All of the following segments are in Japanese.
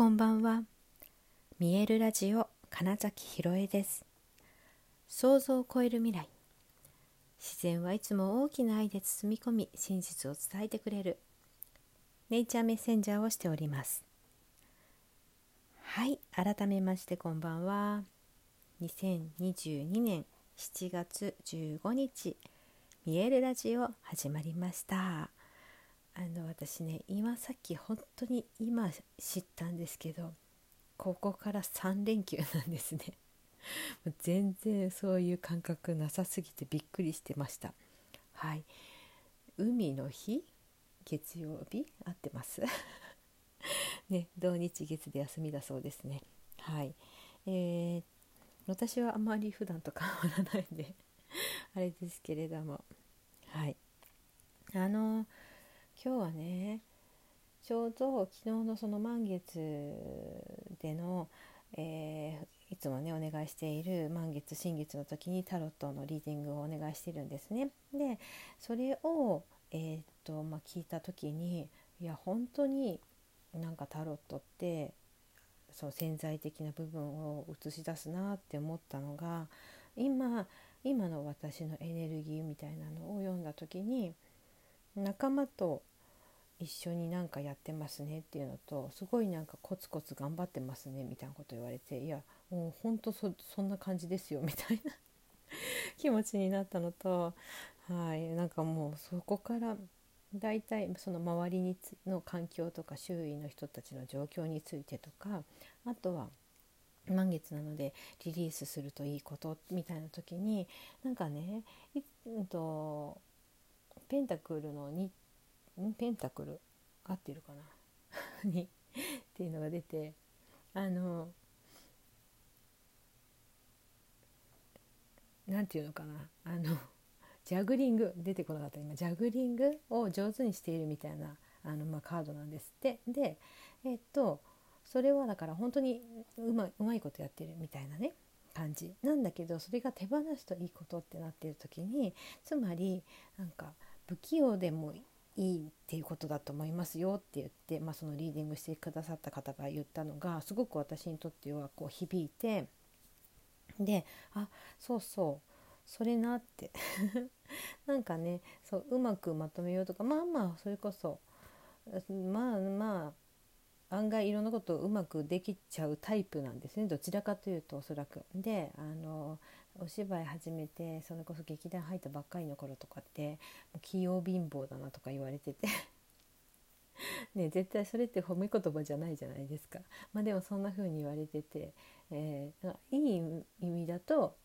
こんばんは。見えるラジオ金崎ひろえです。想像を超える未来。自然はいつも大きな愛で包み込み真実を伝えてくれる。ネイチャーメッセンジャーをしております。はい改めましてこんばんは。2022年7月15日見えるラジオ始まりました。あの私ね今さっき本当に今知ったんですけどここから3連休なんですね。全然そういう感覚なさすぎてびっくりしてました。はい。海の日？月曜日？合ってます？ね土日月で休みだそうですね。はい。えー、私はあまり普段と変わらないんであれですけれども。はい。あのー今日はねちょうど昨日のその満月での、えー、いつもねお願いしている満月新月の時にタロットのリーディングをお願いしてるんですね。でそれを、えー、っとまあ、聞いた時にいや本当になんかタロットってそう潜在的な部分を映し出すなって思ったのが今今の私のエネルギーみたいなのを読んだ時に仲間と一緒になんかやってますねっていうのとすごいなんかコツコツ頑張ってますねみたいなこと言われていやもうほんとそんな感じですよみたいな 気持ちになったのとはいなんかもうそこから大体その周りにの環境とか周囲の人たちの状況についてとかあとは満月なのでリリースするといいことみたいな時になんかね、えっと、ペンタクルの2ペンタクル合ってるかな？にっていうのが出てあの何て言うのかな？あのジャグリング出てこなかった。今ジャグリングを上手にしているみたいなあの、まあ、カードなんですって。でえっとそれはだから本当にうまうまいことやってるみたいなね感じ。なんだけどそれが手放すといいことってなってる時につまりなんか不器用でもいいっていうことだと思いますよって言って、まあ、そのリーディングしてくださった方が言ったのがすごく私にとってはこう響いてであそうそうそれなって なんかねそううまくまとめようとかまあまあそれこそまあまあ案外いろんなことをうまくできちゃうタイプなんですねどちらかというとおそらく。であのお芝居始めてそれこそ劇団入ったばっかりの頃とかって器用貧乏だなとか言われてて ね絶対それって褒め言葉じゃないじゃないですか。まあ、でもそんな風に言われてて、えー、いい意味だと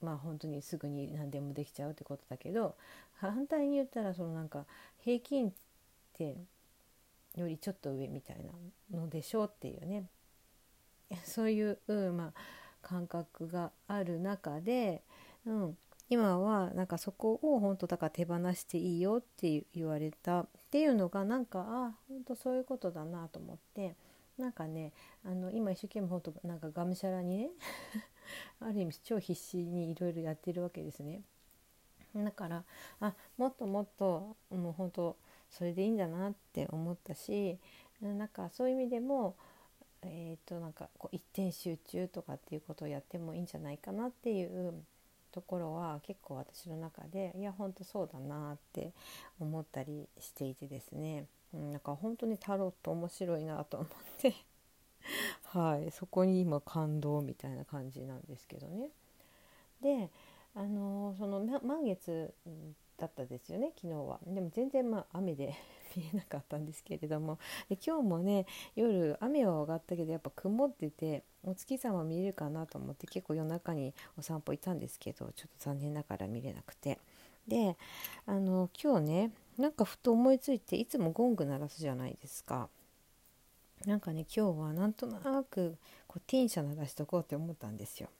まあ本当にすぐに何でもできちゃうってことだけど反対に言ったらそのなんか平均点よりちょっと上みたいなのでしょうっていうね そういう、うん、まあ感覚がある中で、うん、今はなんかそこを本当だから手放していいよって言われたっていうのがなんかあ本当そういうことだなと思ってなんかねあの今一生懸命本当なんかがむしゃらにね ある意味超必死にいろいろやってるわけですね。だからあもっともっともう本当それでいいんだなって思ったしなんかそういう意味でもえー、となんかこう一点集中とかっていうことをやってもいいんじゃないかなっていうところは結構私の中でいやほんとそうだなって思ったりしていてですね、うん、なんか本当にタロット面白いなと思って はいそこに今感動みたいな感じなんですけどね。であのー、その満月だったですよね昨日は。でも全然まあ雨で 見えなかったんですけれどもで今日もね夜雨は上がったけどやっぱ曇っててお月様見えるかなと思って結構夜中にお散歩行ったんですけどちょっと残念ながら見れなくてであの今日ねなんかふと思いついていつもゴング鳴らすじゃないですか。なんかね今日はなんとなくこうティンシャ鳴らしとこうって思ったんですよ。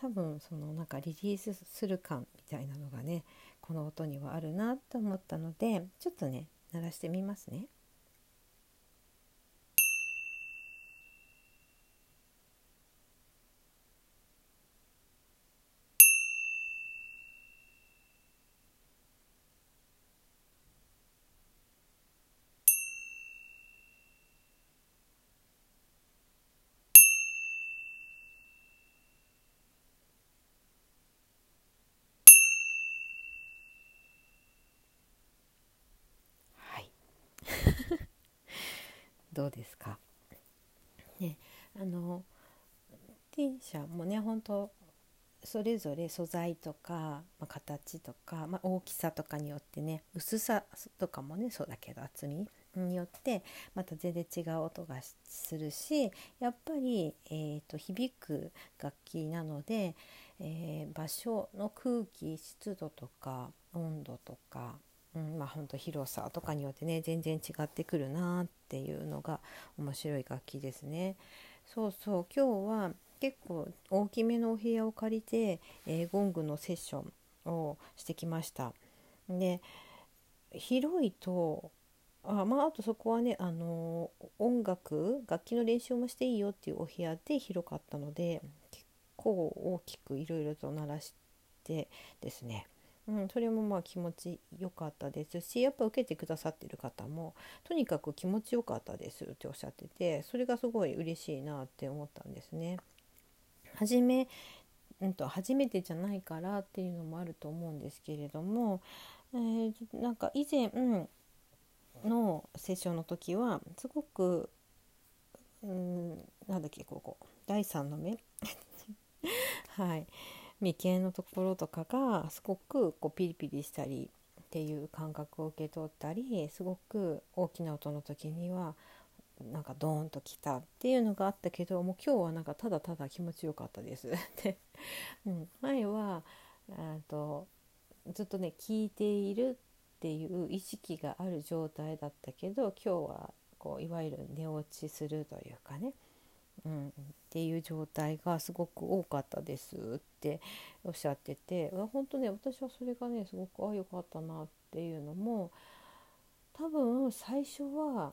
多分そのなんかリリースする感みたいなのがねこの音にはあるなと思ったのでちょっとね鳴らしてみますね。どうですか？ねあの T 社もね本当それぞれ素材とか、まあ、形とか、まあ、大きさとかによってね薄さとかもねそうだけど厚みによってまた全然違う音がするしやっぱり、えーと、響く楽器なので、えー、場所の空気湿度とか温度とか、うんまあ、ほんと広さとかによってね全然違ってくるなっていうのが面白い楽器ですね。そうそう今日は結構大きめのお部屋を借りて、えー、ゴングのセッションをしてきました。で広いとあまああとそこはね、あの音楽楽器の練習もしていいよっていうお部屋で広かったので結構大きくいろいろと鳴らしてですね、うん、それもまあ気持ちよかったですしやっぱ受けてくださってる方もとにかく気持ちよかったですっておっしゃっててそれがすごい嬉しいなって思ったんですね。初め、うんと、初めてじゃないからっていうのもあると思うんですけれども、えー、なんか以前、のセッションの時はすごくうんなんだっけここ第3の目？はい眉間のところとかがすごくこうピリピリしたりっていう感覚を受け取ったりすごく大きな音の時にはなんかドーンときたっていうのがあったけどもう今日はなんかただただ気持ちよかったです。で、うん、前はとずっとね聞いているっていう意識がある状態だったけど今日はこういわゆる寝落ちするというかね、うん、っていう状態がすごく多かったですっておっしゃってて本当ね私はそれがねすごくああよかったなっていうのも多分最初は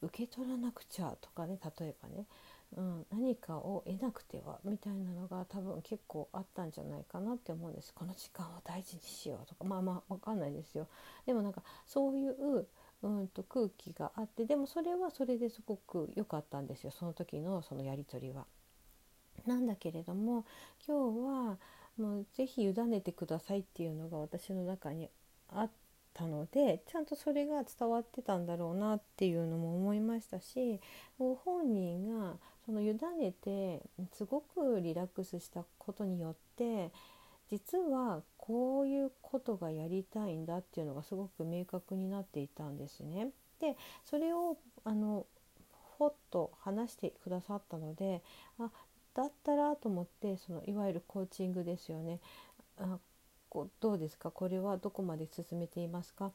受け取らなくちゃとかね例えばね、うん、何かを得なくてはみたいなのが多分結構あったんじゃないかなって思うんです。この時間を大事にしようとか。まあまあ分かんないですよ。でもなんかそういううんと空気があってでもそれはそれですごく良かったんですよその時のそのやり取りは。なんだけれども今日はもう是非委ねてくださいっていうのが私の中にあったのでちゃんとそれが伝わってたんだろうなっていうのも思いましたしご本人がその委ねてすごくリラックスしたことによって実はこういうことがやりたいんだっていうのがすごく明確になっていたんですね。でそれをあのほっと話してくださったのであだったらと思ってそのいわゆるコーチングですよね。あこどうですか？これはどこまで進めていますか？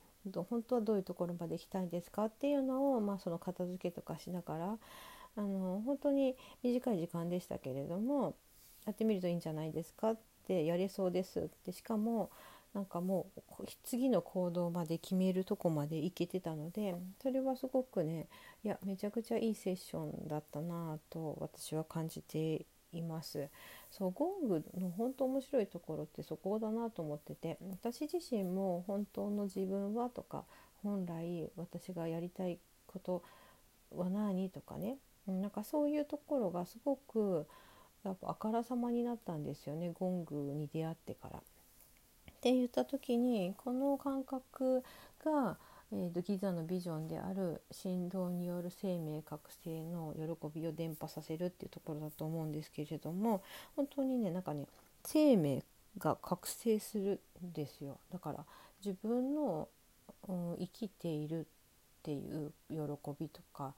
本当はどういうところまで行きたいんですか？っていうのを、まあ、その片付けとかしながらあの本当に短い時間でしたけれどもやってみるといいんじゃないですか？ってやれそうですってしかもなんかもう次の行動まで決めるとこまで行けてたのでそれはすごくねいやめちゃくちゃいいセッションだったなと私は感じています。そうゴングの本当面白いところってそこだなと思ってて私自身も本当の自分はとか本来私がやりたいことは何とかねなんかそういうところがすごくやっぱあからさまになったんですよねゴングに出会ってから。って言った時にこの感覚がえーと、ギザのビジョンである振動による生命覚醒の喜びを伝播させるっていうところだと思うんですけれども本当にねなんかね生命が覚醒するんですよだから自分の、うん、生きているっていう喜びとか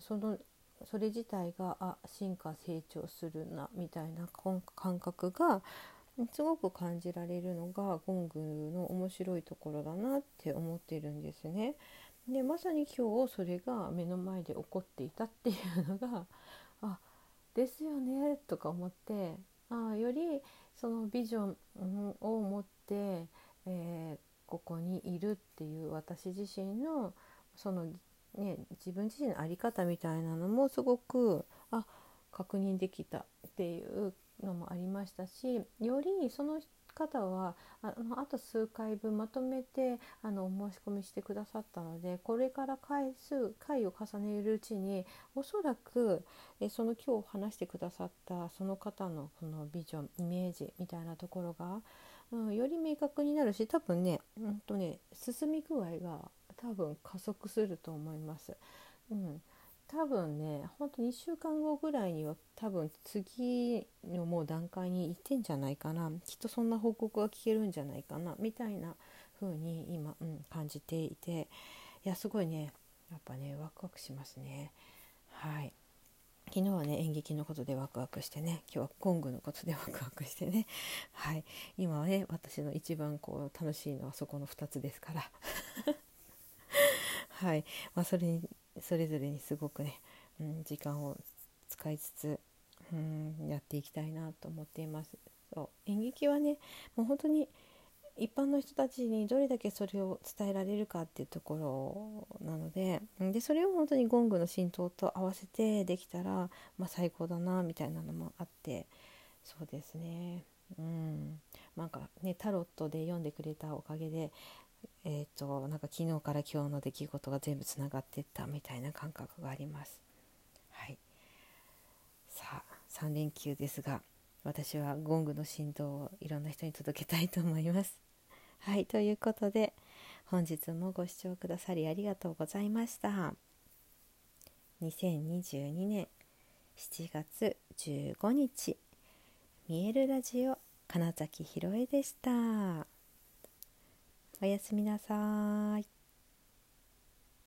そのそれ自体があ進化成長するなみたいな感覚がすごく感じられるのがゴングの面白いところだなって思ってるんですね。でまさに今日それが目の前で起こっていたっていうのがあですよねとか思ってあよりそのビジョンを持って、えー、ここにいるっていう私自身のその、ね、自分自身の在り方みたいなのもすごくあ確認できたっていうのもありましたしよりその方はあのあと数回分まとめてあのお申し込みしてくださったのでこれから回数回を重ねるうちにおそらくえその今日話してくださったその方のこのビジョンイメージみたいなところが、うん、より明確になるし多分ね,、うんとね進み具合が多分加速すると思います。うん。多分ねほんと2週間後ぐらいには多分次のもう段階に行ってんじゃないかな。きっとそんな報告が聞けるんじゃないかな。みたいな風に今、うん、感じていて。いやすごいねやっぱねワクワクしますね。はい。昨日はね演劇のことでワクワクしてね今日はゴングのことでワクワクしてね。はい。今はね私の一番こう楽しいのはそこの2つですから。はい、まあ、それにそれぞれにすごくね、うん、時間を使いつつ、うん、やっていきたいなと思っています。そう。演劇はねもう本当に一般の人たちにどれだけそれを伝えられるかっていうところなのででそれを本当にゴングの浸透と合わせてできたら、まあ、最高だなみたいなのもあってそうですね。うん。なんかねタロットで読んでくれたおかげでえーと、なんか昨日から今日の出来事が全部つながってったみたいな感覚があります。はい、さあ3連休ですが私はゴングの振動をいろんな人に届けたいと思います。はいということで本日もご視聴くださりありがとうございました。2022年7月15日見えるラジオ金崎ひろえでした。おやすみなさい。